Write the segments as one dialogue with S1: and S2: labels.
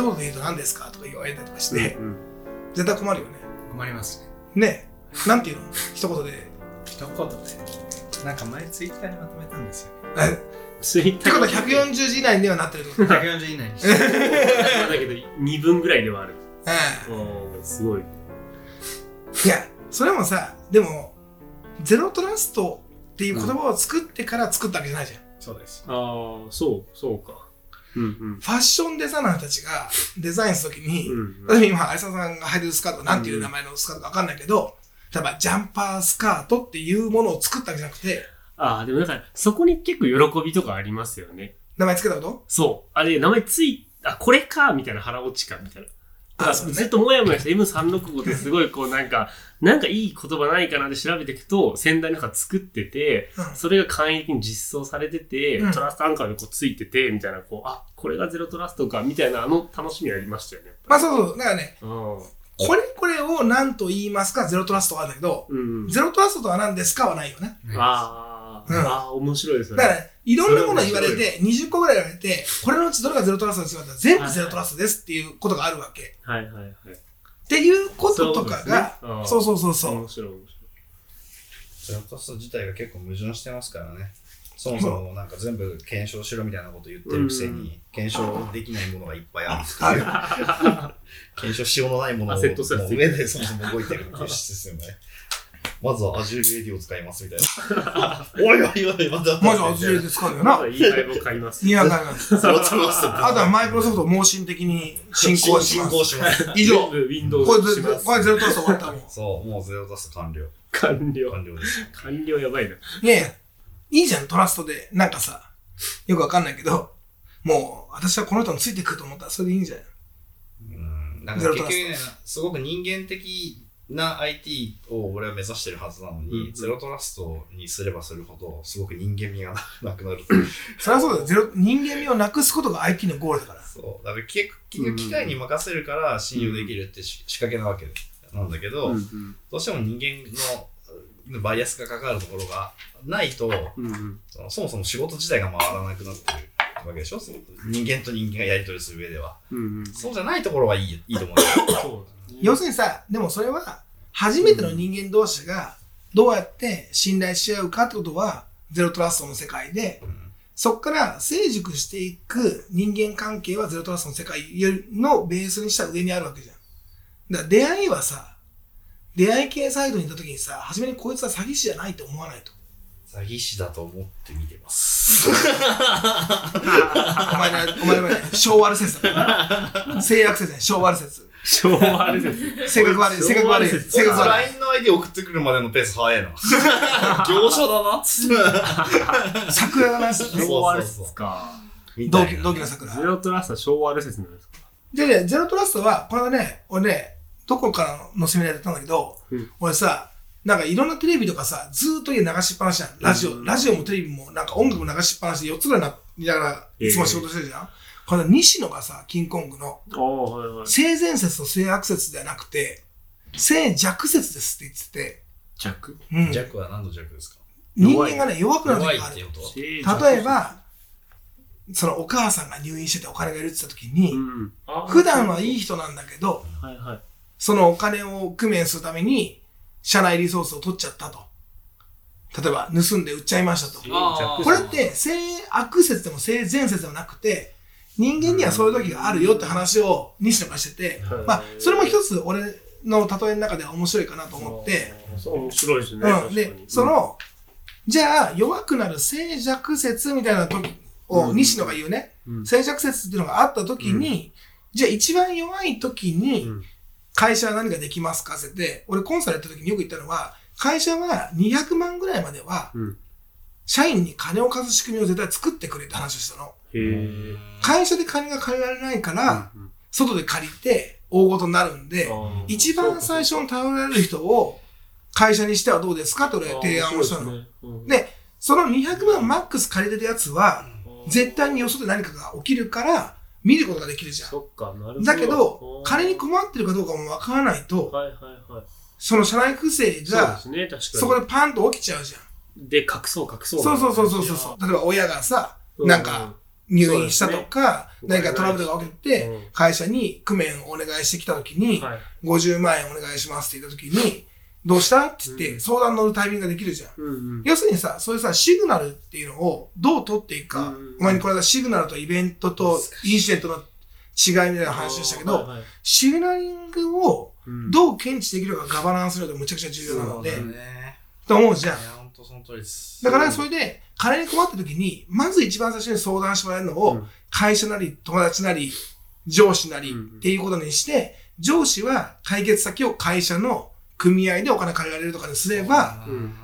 S1: 一言で言うと何ですかとか言われたりとかして、
S2: うん
S1: 絶対困るよね。
S3: 困りますね。
S1: ねえ、なんていうの？一言で。
S3: 一言で。なんか前ツイッターにまとめたんですよ。
S1: え？
S2: ツイッター
S1: ってことは140字以内にはなってるってこと
S3: ？140以内に。
S2: だけど2分ぐらいではある。
S1: え
S2: うんすごい。
S1: えいや、それもさ、でも、ゼロトラストっていう言葉を作ってから作ったわけじゃないじゃん。
S3: そうです。
S2: ああ、そう、そうか。うんうん。
S1: ファッションデザイナーたちがデザインするときに、
S2: うん
S1: 例えば今、有沙さんが履いてるスカート、なんていう名前のスカートかわかんないけど、例えばジャンパースカートっていうものを作ったわけじゃなくて、
S2: ああ、でもだから、そこに結構喜びとかありますよね。
S1: 名前つけたこと？
S2: そう。あれ、名前つい、あ、これか、みたいな腹落ちか、みたいな。ずっともやもやして M365 ってすごいこうなんか、なんかいい言葉ないかなって調べていくと、先代の中作ってて、
S1: うん
S2: それが簡易的に実装されてて、
S1: うん
S2: トラストアンカーがこうついてて、みたいな、こう、あ、これがゼロトラストか、みたいな、あの楽しみありましたよね。
S1: まあそうそう。だからね、
S2: うん。
S1: これこれを何と言いますか、ゼロトラストはあるんだけど、
S2: うん。
S1: ゼロトラストとは何ですかはないよね。
S2: あー、
S1: うん
S2: あー、面白いですよね。
S1: だから、いろんなもの言われて、20個ぐらい言われて、これのうちどれがゼロトラストですかって言ったら全部ゼロトラストですっていうことがあるわけ。
S2: はいはいはい。
S1: っていうこととかが、
S2: そ
S1: そううそうそうそう。
S2: 面白い面白い。
S4: ゼロトラスト自体が結構矛盾してますからね。そもそもなんか全部検証しろみたいなこと言ってるくせに、検証できないものがいっぱいあるっていう。検証しようのないものをもう上でそもそも動いてる物質ですよね。まずは Azure AD を使いますみたいな。おいおいおい、まだ
S1: まずはズレで使うよな
S2: まだ。いいライブを買います。
S1: いや、だから
S4: ゼロトラスト
S1: あとはマイクロソフトを盲信的に進行し
S4: 進
S1: ます。
S4: 行します。
S1: 以上。
S2: 全部 Windows
S1: これゼ
S2: します。
S1: これゼロトラスト終わったもん。
S4: そう、もうゼロトラスト完了。
S2: 完了。
S4: 完了です。
S2: 完了やばいな。
S1: いやいや、いいじゃん、トラストで。なんかさ、よくわかんないけど、もう、私はこの人についてくると思ったらそれでいいんじゃない？
S4: うん。なんか結局ね、すごく人間的な IT を俺は目指してるはずなのに、
S2: うん
S4: ゼロトラストにすればするほど、すごく人間味が なくなる。
S1: そりゃそうだよ。ゼロ、人間味をなくすことが IT のゴールだから。
S4: そう。だから結局機械に任せるから信用できるってし仕掛けなわけなんだけど、
S2: うん
S4: どうしても人間のバイアスがかかるところがないと、
S2: うんうん
S4: そもそも仕事自体が回らなくなってるわけでしょ？人間と人間がやり取りする上では。
S2: うんうん
S4: そうじゃないところはいいいいと思うよ。
S2: そうだね
S1: 要するにさ、でもそれは、初めての人間同士がどうやって信頼し合うかってことは、ゼロトラストの世界で、そこから成熟していく人間関係はゼロトラストの世界のベースにした上にあるわけじゃん。だから出会いはさ、出会い系サイトに行った時にさ、初めにこいつは詐欺師じゃないと思わないと。
S4: 詐欺師だと思って見てます。
S1: お前ね、お前ね、昭和説だ。性悪説ね、昭和説。
S2: 昭和あれです。
S1: 性格悪い、性格悪い、性格悪い。
S4: LINE の ID 送ってくるまでのペース早いな。業者だなっつって。
S1: 桜がな
S2: 昭和あれですか。
S1: 同期、の桜。
S2: ゼロトラストは昭和あれ説なんですか
S1: でね、ゼロトラストは、これはね、俺ね、どこからのセミナーでやったんだけど、
S2: うん
S1: 俺さ、なんかいろんなテレビとかさ、ずーっと家流しっぱなしじゃん。ラジオ、ラジオもテレビも、なんか音楽も流しっぱなしで4つぐらいな見ながら、いつも仕事してるじゃん。これ西野がさ、キングコングの、
S2: はいはい。
S1: 性善説と性悪説ではなくて、性弱説ですって言ってて、
S2: 弱？
S1: うん、
S4: 弱は何の弱ですか？
S1: 人間がね、弱くなる時がある
S4: っていう。こと
S1: 例え、ば、そのお母さんが入院しててお金がいるって言った時に、
S2: うん。あ
S1: 普段はいい人なんだけど、
S2: はいはい。
S1: そのお金を工面するために、社内リソースを取っちゃったと。例えば、盗んで売っちゃいましたと。これって、性悪説でも性善説でもなくて、人間にはそういう時があるよって話を西野がしてて、
S2: うん。
S1: まあ、それも一つ俺の例えの中では面白いかなと思って、
S2: そう、面白いですね。
S1: うん。で、そ、の、じゃあ、弱くなる静寂説みたいな時を、
S2: うん。
S1: 西野が言うね、
S2: うん。
S1: 静寂説っていうのがあった時に、じゃあ一番弱い時に、
S2: うん。
S1: 会社は何ができますか？って。て、俺コンサルやった時によく言ったのは、会社は200万ぐらいまでは、
S2: うん。
S1: 社員に金を貸す仕組みを絶対作ってくれって話をしたの。会社で金が借りられないから、
S2: うん
S1: 外で借りて大事になるんで、一番最初に頼られる人を会社にしてはどうですかって俺は提案をしたの。
S2: で
S1: その200万マックス借りてるやつは、絶対によそで何かが起きるから、見ることができるじゃん。だけど、金に困ってるかどうかもわからないと。その社内不正が。そこでパンと起きちゃうじゃん。
S2: で、隠そう隠そう。
S1: そうそうそうそうそう。例えば親がさ、
S2: うん
S1: なんか、入院したとか、
S2: ね。
S1: 何かトラブルが起きて
S2: うん、
S1: 会社に工面をお願いしてきた時に、
S2: はい。
S1: 50万円お願いしますって言った時に、どうしたって言って
S2: うん。
S1: 相談乗るタイミングができるじゃん。
S2: うんうん。
S1: 要するにさ、そういうさ、シグナルっていうのをどう取っていくか、
S2: うん
S1: お前にこれはシグナルとイベントとインシデントの違いみたいな話をしたけど、
S2: はいはい
S1: シグナリングを
S2: うん。
S1: どう検知できるかガバナンス量でむちゃくちゃ重要なので、
S4: ね。
S1: と思うじゃん
S4: い。や、ほんとその通りです。
S1: だからそれで、金に困った時に、まず一番最初に相談してもらえるのを、
S2: うん
S1: 会社なり、友達なり、上司なり
S2: うん
S1: っていうことにして、上司は解決先を会社の組合でお金借りられるとかにすれば、
S2: うん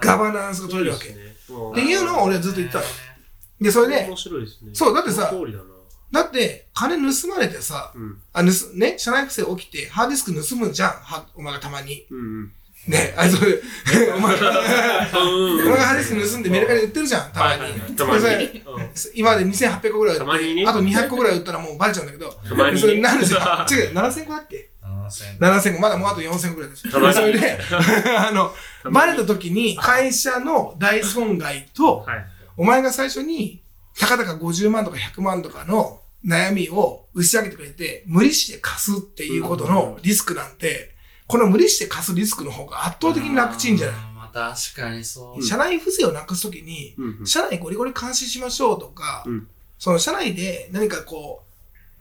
S1: ガバナンスが取れるわけ。っていうのを俺はずっと言ってたの。で、それで
S2: 面、白いですね。
S1: そうだってさ
S2: だ
S1: って、金盗まれてさ、
S2: うん。
S1: あ、盗、ね、社内不正起きて、ハードディスク盗むじゃん、は、お前がたまに。
S2: うんうん。
S1: ね、あ、それ、お前が、
S2: うん
S1: お前がハードディスク盗んでメルカリで売ってるじゃん、たまに。
S2: たまに。
S1: 今まで2800個ぐらい売って、
S2: たまにね。
S1: あと200個ぐらい売ったらもうバレちゃうんだけど、
S2: たまにね。
S1: それなん ですよ。違う、7000個だっけ
S4: ？7000
S1: ?7000 個、まだもうあと4000個ぐらいです。
S2: たまに。
S1: それで、あの、バレた時に会社の大損害と、
S2: はい。
S1: お前が最初に、たかだか50万とか100万とかの悩みを打ち上げてくれて、無理して貸すっていうことのリスクなんて、この無理して貸すリスクの方が圧倒的に楽ちんじゃない？
S4: まあ確かにそう。
S1: 社内不正をなくすときに、
S2: うんうん。
S1: 社内ゴリゴリ監視しましょうとか、
S2: うん。
S1: その社内で何かこ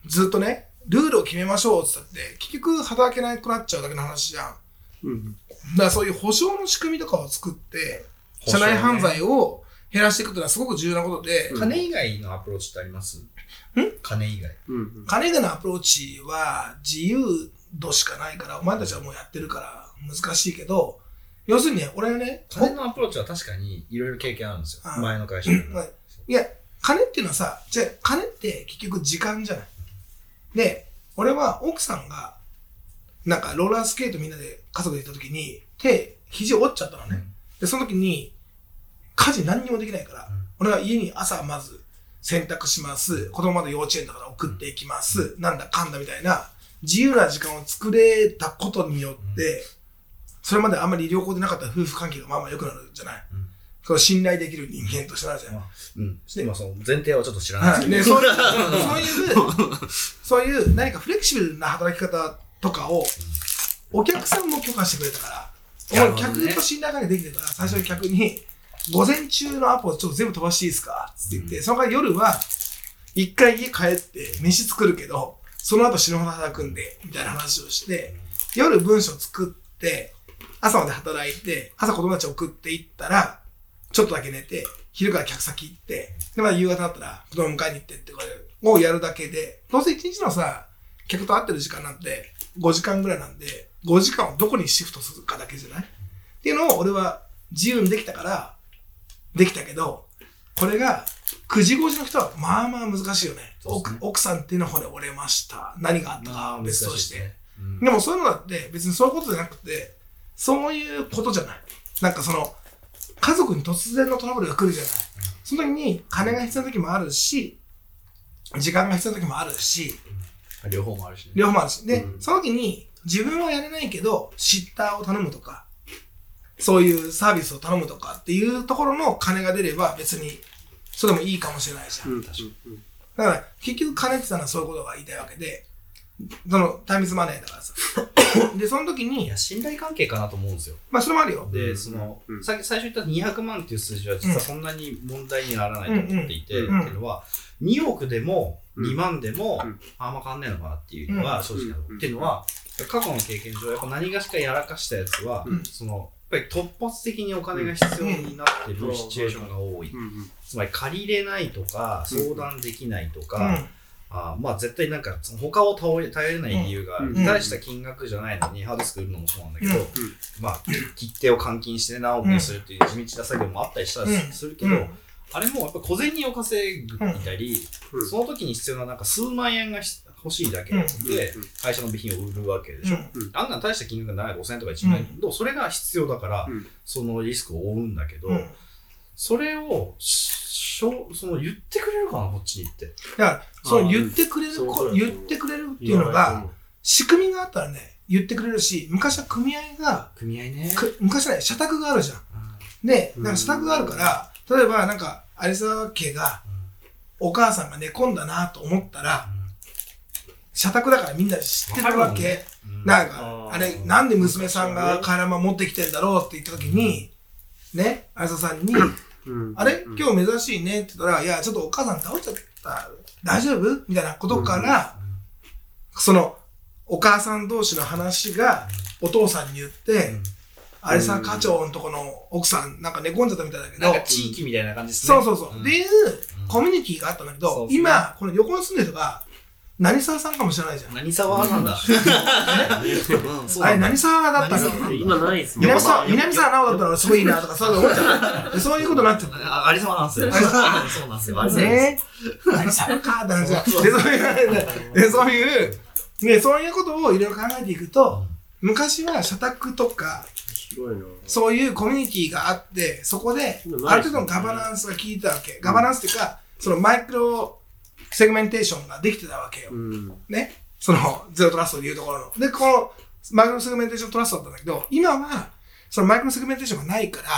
S1: う、ずっとね、ルールを決めましょうって言ったって、結局働けなくなっちゃうだけの話じゃん。だか
S2: うん。
S1: らそういう保証の仕組みとかを作って、
S4: ね。
S1: 社内犯罪を減らしていくっていうのはすごく重要なことで、
S4: 金以外のアプローチってあります？金以外。
S2: うんうん。
S1: 金がのアプローチは自由度しかないから、お前たちはもうやってるから難しいけど、要するにね、俺はね、
S4: 金のアプローチは確かにいろいろ経験あるんですよ
S1: あ。
S4: 前の会社でも。
S1: いや、金っていうのはさ、じゃあ金って結局時間じゃない。で、俺は奥さんが、なんかローラースケートみんなで家族で行った時に、手、肘折っちゃったのね。で、その時に、家事何にもできないから、俺は家に朝まず洗濯します。子供まで幼稚園だから送っていきます。なんだかんだみたいな、自由な時間を作れたことによって、それまであんまり良好でなかった夫婦関係がまあまあ良くなるじゃない。
S4: うん
S1: その信頼できる人間としてなるじゃない。
S4: うん。今その前提はちょっと知らない
S1: はい、
S4: ですけど。
S1: で そういう、そういう、何かフレキシブルな働き方とかを、お客さんも許可してくれたから、
S4: なるほどね
S1: 俺客と信頼関係できてるから、最初に客に、午前中のアポをちょっと全部飛ばしていいですか？って言って、そのから夜は、一回家帰って飯作るけど、その後死ぬほど働くんで、みたいな話をして、夜文章作って、朝まで働いて、朝子供たち送っていったら、ちょっとだけ寝て、昼から客先行って、で、まあ夕方になったら子供迎えに行ってってこれをやるだけで、どうせ一日のさ、客と会ってる時間なんて5時間ぐらいなんで、5時間をどこにシフトするかだけじゃない？っていうのを俺は自由にできたから、できたけど、これが9時5時の人はまあまあ難しいよね。
S4: ね
S1: 奥奥さんっていうの骨折れました。何があったかは別として。
S4: ね。うん
S1: でもそういうのだって別にそういうことじゃなくて、そういうことじゃない。なんかその、家族に突然のトラブルが来るじゃない。その時に金が必要な時もあるし、時間が必要な時もあるし、
S4: 両方もあるしね。
S1: 両方もあるし。で、
S2: うん
S1: その時に自分はやれないけど、シッターを頼むとか、そういうサービスを頼むとかっていうところの金が出れば別に、それでもいいかもしれないじゃん。
S2: うん
S1: だから、結局金ってたのはそういうことが言いたいわけで、そのタイムズマネーだからさ。で、その時
S4: い
S1: に
S4: や、、信頼関係かなと思うんですよ。
S1: まあそれもあるよ。
S4: で、
S2: うん。
S4: その、
S2: うん。
S4: さっき最初言った200万っていう数字は実はそんなに問題にならないと思っていて、
S1: うんうん
S4: っていうのは、2億でも
S2: うん。
S4: 2万でも、
S2: うん。
S4: あんま変わんないのかなっていうのが
S1: うん
S4: 正直なところ、
S2: うん。
S4: っていうのは、過去の経験上、やっぱ何がしかやらかしたやつは、
S1: うん。
S4: その、ぱり突発的にお金が必要になってるシチュエーションが多い。つまり借りれないとか、
S2: うん
S4: 相談できないとか、
S1: うん。
S4: あまあ絶対なんか他を頼れ頼れない理由がある、
S2: うん。
S4: 大した金額じゃないのにハードスク売るのもそうなんだけど、
S1: うん。
S4: まあ切手を換金して何億にするっていう地道な作業もあったりしたり
S1: うん。
S4: するけど、
S1: うん。
S4: あれもやっぱ小銭を稼ぐみたり、
S2: うん。
S4: その時に必要ななんか数万円がし欲しいだけで、
S1: うん。
S4: 会社の備品を売るわけでしょ、
S1: うん。
S4: あんなん大した金額がない5000円とか1万円、
S1: うん。
S4: それが必要だから、
S2: うん。
S4: そのリスクを負うんだけど、
S1: うん。
S4: それをしょその言ってくれるかなこっちに行って。
S1: だから、その言ってくれる言ってくれるっていうのが、仕組みがあったらね、言ってくれるし、昔は組合が、
S4: 組合ね。
S1: く昔はね、社宅があるじゃん。
S4: うん。
S1: で、
S2: うん。
S1: なんか社宅があるから、例えばなんか、有沢家が、お母さんが寝込んだなと思ったら、社宅だからみんな知ってるわけ。なんか、
S2: あ
S1: れ、なんで娘さんがカラマ持ってきてんだろうって言った時に、ね、あやささんに、
S2: うん。
S1: あれ？今日珍しいねって言ったら、いや、ちょっとお母さん倒れちゃった。大丈夫？みたいなことから、その、お母さん同士の話がお父さんに言って、あれさ、課長のとこの奥さん、なんか寝込んじゃったみたいだけど、
S4: なんか地域みたいな感じですね。
S1: そうそうそう。
S4: ん。
S1: っていうコミュニティがあったんだけど、今、この横に住んでる人が、何沢さんかもしれないじゃん。
S4: 何沢なんだ。
S1: あれ、何沢だったの
S2: 今ないですもん
S1: 南沢、南沢直だったらすごいいいなとか、そういうの思っちゃう。でそういうことになってる。
S4: あ、ありそうなんですよ。なんですよ。あり
S1: 何沢かって話で、そういう、でそういう、ね、そういうことをいろいろ考えていくと、昔は社宅とか、
S2: 広いな
S1: そういうコミュニティがあって、そこで、ある程度のガバナンスが効いてたわけ。ガバナンスっていうか、そのマイクロセグメンテーションができてたわけよ。
S2: うん
S1: ね。その、ゼロトラストでいうところの。で、この、マイクロセグメンテーショントラストだったんだけど、今は、そのマイクロセグメンテーションがないから、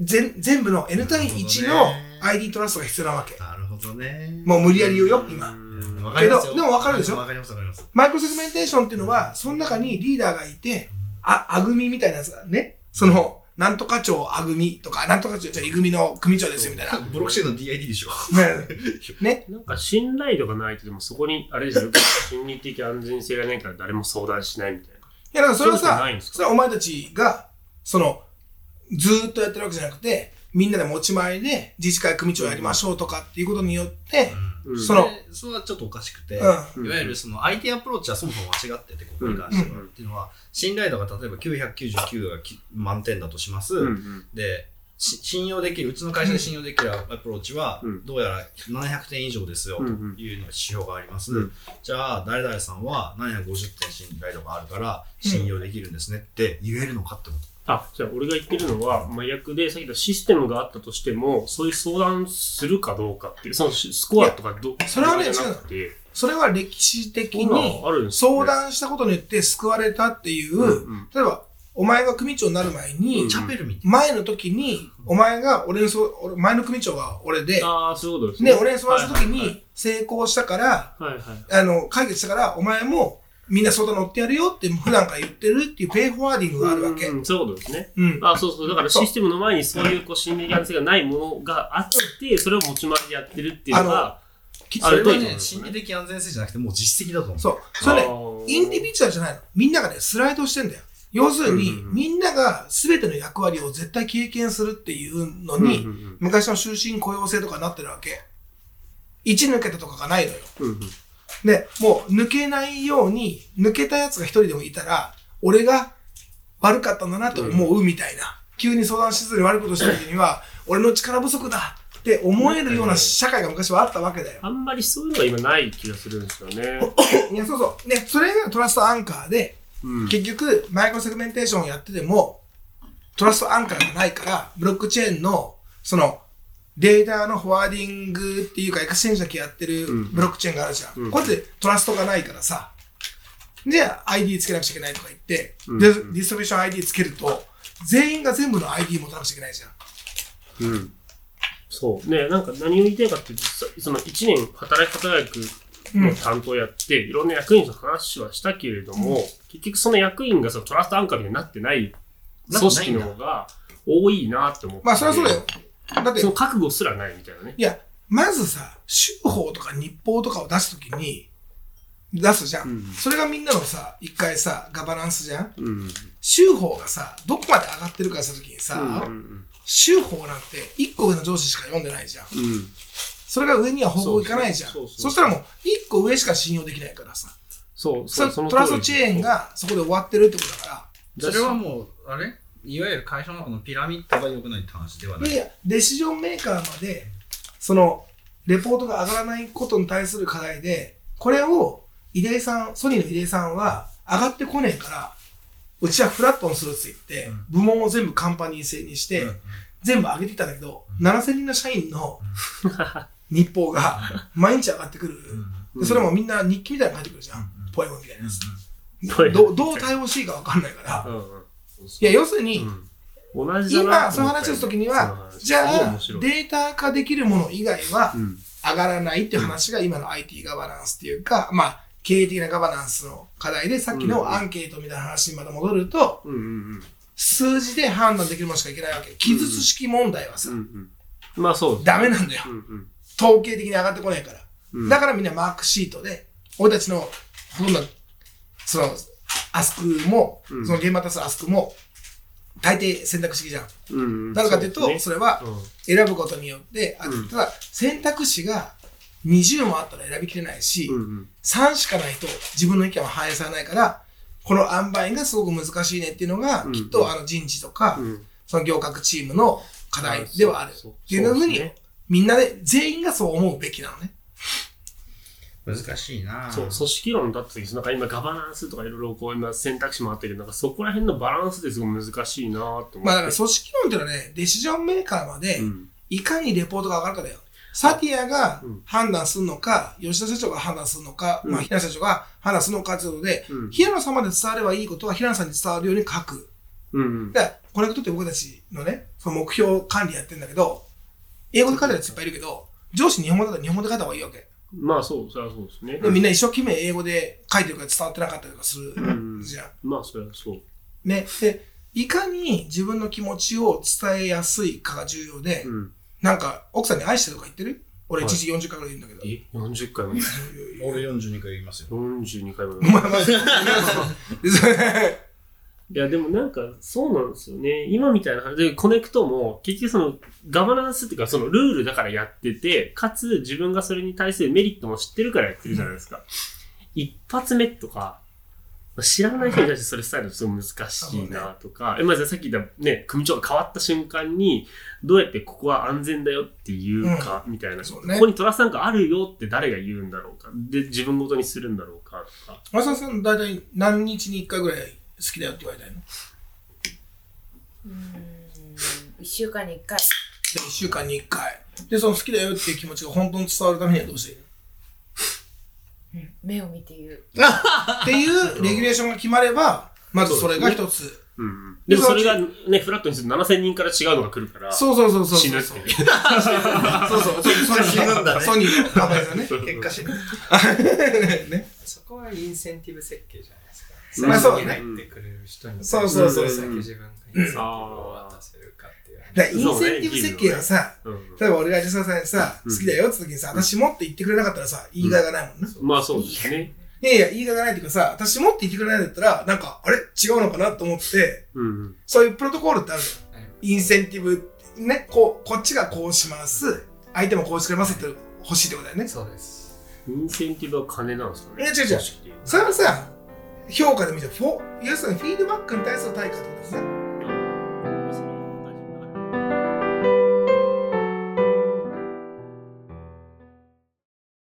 S1: 全全部の N 対1の ID トラストが必要なわけ。
S4: なるほどね。
S1: もう無理やり言うよ、今。
S4: わかりますよ
S1: けどでもわかるでしょ？
S4: わかりますわかります。
S1: マイクロセグメンテーションっていうのは、その中にリーダーがいて、あ、あぐみみたいなやつがね、その、なんとか長あぐみとか、なんとか長、じゃあいぐみの組長ですよみたいな。
S4: ブロックチェーンの DID でしょ。
S1: ね。
S2: なんか信頼度がないとでもそこにあれですよ心理的安全性がないから誰も相談しないみたいない
S1: や、だからそれはさそれはお前たちが、その、ずーっとやってるわけじゃなくて、みんなで持ち前で自治会組長やりましょうとかっていうことによって、
S2: うん
S1: その
S4: でそれはちょっとおかしくて、
S1: うん
S4: いわゆるその IT アプローチはそもそも間違ってて、ここに関しては。
S2: うん
S4: っていうのは、信頼度が例えば999がき満点だとします。
S2: うんうん
S4: で、し信用できる、うちの会社で信用できるアプローチは
S2: うん、
S4: どうやら700点以上ですよ、と
S2: うんうん
S4: いうのが指標があります。
S2: うん
S4: じゃあ、誰々さんは750点信頼度があるから、信用できるんですねって言えるのかってこと。
S2: あじゃあ俺が言ってるのは麻薬でさっき言ったシステムがあったとしてもそういう相談するかどうかっていうそのスコアとかど
S1: それはね
S2: じゃなくて
S1: それは歴史的
S2: 今
S1: に相談したことによって救われたっていう、
S2: うんうん。
S1: 例えば、お前が組長になる前に、
S2: うん
S4: チャペルみたい
S1: 前の時に、お前が俺にそ、俺前の組長が俺で、
S2: ああそういうことです
S1: ね、俺に相談した時
S2: はい
S1: に成功したから、
S2: はいはい。
S1: あの、解決したから、お前もみんな相談乗ってやるよって普段から言ってるっていうペイフォワーディングがあるわけ。
S2: うんそういうことですね
S1: うん。
S2: あそうそうだからシステムの前にそういうこう心理的安全性がないものがあってそれを持ち回りでやってるっていうのが
S1: き
S2: あ
S4: れはね、心理的安全性じゃなくて、もう実績だと思う。
S1: そう。それね、インディビジュアルじゃないの。みんながね、スライドしてんだよ。要するに、
S2: うんうんうん
S1: みんなが全ての役割を絶対経験するっていうのに、
S2: うんうんうん
S1: 昔の終身雇用制とかになってるわけ。一抜けたとかがないのよ。
S2: うんうん
S1: で、もう抜けないように、抜けたやつが一人でもいたら、俺が悪かったんだなと思うみたいな。急に相談しずに悪いことした時には、俺の力不足だって思えるような社会が昔はあったわけだよ。
S2: あんまりそういうのが今ない気がするんですよね。
S1: いや、そうそう。ね、それがトラストアンカーで、
S2: うん
S1: 結局、マイクロセグメンテーションをやってても、トラストアンカーがないから、ブロックチェーンの、その、データのフォワーディングっていうか、エクスチェンジだけやってる
S2: うん
S1: ブロックチェーンがあるじゃん。
S2: うん
S1: こうやってトラストがないからさ、じゃあ ID つけなくちゃいけないとか言って、
S2: うん
S1: でディストリビューション ID つけると、全員が全部の ID 持たなくちゃいけないじゃん。
S2: うん。そう。ね、なんか何を言いたいかっていうと、実際その1年働き方役の担当やって、いろんな役員と話はしたけれども、結局その役員がそのトラストアンカーみたいになってない組織の方が多いなって思って。
S1: まあ、それはそうだよ。だって
S2: その、覚悟すらないみたいなね。
S1: いや、まずさ、州法とか日報とかを出すときに、出すじゃん,、
S2: うん
S1: それがみんなのさ、一回さ、ガバナンスじゃん
S2: うん。
S1: 州法がさ、どこまで上がってるかしたときにさ、
S2: うん。
S1: 州法なんて一個上の上司しか読んでないじゃん。
S2: うん。
S1: それが上にはほぼいかないじゃん。
S2: そうそうそう
S1: そしたらもう、一個上しか信用できないからさ。
S2: そう、
S1: そ
S2: そう、
S1: トラストチェーンがそこで終わってるってことだから。
S4: それはもう、あれ？いわゆる会社の中のピラミッドが良くないって話ではない。
S1: いやいや、デシジョンメーカーまで、その、レポートが上がらないことに対する課題で、これを、出井さん、ソニーの出井さんは、上がってこねえから、うちはフラットにするって言って、部門を全部カンパニー制にして、全部上げてきたんだけど、7000人の社員の 日報が毎日上がってくる。でそれもみんな日記みたいなの書いてくるじゃん。ポエムみたいなやつ。どう対応していいか分かんないから。
S2: うんうん。
S1: いや、要するに、
S2: うん
S1: 今、その話をするときには、じゃあ、データ化できるもの以外は
S2: うん。
S1: 上がらないっていう話が今の IT ガバナンスっていうか、まあ、経営的なガバナンスの課題で、さっきのアンケートみたいな話にまた戻ると、
S2: うんうん
S1: 数字で判断できるものしかいけないわけ。記述式問題はさ
S2: うん。う、んうん。まあそうね
S1: ダメなんだよ
S2: う。んうん
S1: 統計的に上がってこないから。
S2: うん。
S1: だからみんなマークシートで、俺たちの、ほとんど、その、アスクも、
S2: うん。
S1: その現場多数アスクも、大抵選択式じゃん。
S2: うん。うん、
S1: なぜかというと、
S2: ね。
S1: れは
S2: うん。
S1: 選ぶことによって、あ
S2: うん。
S1: ただ選択肢が20もあったら選びきれないし、
S2: うんうん。
S1: 3しかないと自分の意見は反映されないから、この塩梅がすごく難しいねっていうのが、
S2: うん
S1: きっとあの人事とか、
S2: うん。
S1: その行革チームの課題ではある。っていうふうにみんなで、全員がそう思うべきなのね。
S4: 難しいな
S2: そう、組織論だった時、なんか今ガバナンスとかいろいろこう今選択肢もあったけど、なんかそこら辺のバランスですごい難しいなと思って。
S1: まあだから組織論っていうのはね、デシジョンメーカーまで
S2: う、ん。
S1: いかにレポートが上がるかだよ。サティアが
S2: うん
S1: 判断するのか、吉田社長が判断するのか、
S2: うん
S1: まあ平野社長が判断するのかということで、
S2: うん。
S1: 平野さんまで伝わればいいことは平野さんに伝わるように書く。
S2: うんうん。
S1: だから、コネクトって僕たちのね、その目標管理やってんだけど、英語で書いてるやついっぱいいるけど、上司日本語だったら日本語で書いた方がいいわけ。
S2: まあそう、それはそうですね。
S1: でみんな一生懸命英語で書いてるから伝わってなかったりとかする
S2: うん
S1: じゃん。
S2: まあそれはそう。
S1: ね。で、いかに自分の気持ちを伝えやすいかが重要で、
S2: うん。
S1: なんか、奥さんに愛してるとか言ってる？俺
S2: はい
S1: 1日40回ぐらい言うんだけど。
S2: え ?40 回も
S4: 俺42回言いますよ。
S2: 42回も いや、でもなんか、そうなんですよね。今みたいな話で、コネクトも、結局その、ガバナンスっていうか、そのルールだからやってて、かつ自分がそれに対するメリットも知ってるからやってるじゃないですか。一発目とか、知らない人に対してそれ伝えるとすごい難しいなとか、えまずさっき言ったね、組長が変わった瞬間に、どうやってここは安全だよっていうか、みたいな、
S1: そうね
S2: ここにトラスなんかあるよって誰が言うんだろうか、で、自分ごとにするんだろうかとか。
S1: さん、大体何日に1回ぐらい好きだよって言われたいの。
S5: うーん。1週間に1回。
S1: で、1週間に1回。で、その好きだよっていう気持ちが本当に伝わるためにはどうしていいの？
S5: 目を見て言う。
S1: っていうレギュレーションが決まれば、まずそれが一つ。
S2: うんうん、でもそれがね、フラットにすると7000人から違うのが来るから、
S1: そうそうそうそう。
S2: 死ぬって。
S1: そう。そう。そう。ソニー
S4: 死ぬんだね。
S1: ソニーのカバヤさんね。
S4: 結果死ぬ。
S1: ね。
S3: そこはインセンティブ設計じゃないですか。
S2: まあ
S1: そうね
S3: 最初に入ってくれる人に
S1: そうそうそう
S3: どれだけ自分がインセンティブを渡せるかっていう。
S1: インセンティブ設計はさ、
S2: うん
S1: 例えば俺が吉田さんにさ、
S2: うん
S1: 好きだよって時にさ、私もって言ってくれなかったらさ、言いがいがないもんね。
S2: まあそうですね。
S1: いやいや、言いがないっていうかさ、私もって言ってくれないんだったら、なんか、あれ？違うのかなと思って、
S2: うんうん。
S1: そういうプロトコールってあるじゃん。
S3: はい
S1: インセンティブ、ね、こう、こっちがこうします。相手もこうしてくれますって欲しいってことだよね。
S3: そうです。
S2: インセンティブは金なんですかね？
S1: いや違う違
S2: う
S1: それはさ、評価で見て、フォ要するにフィードバックに対する対価ってことですね。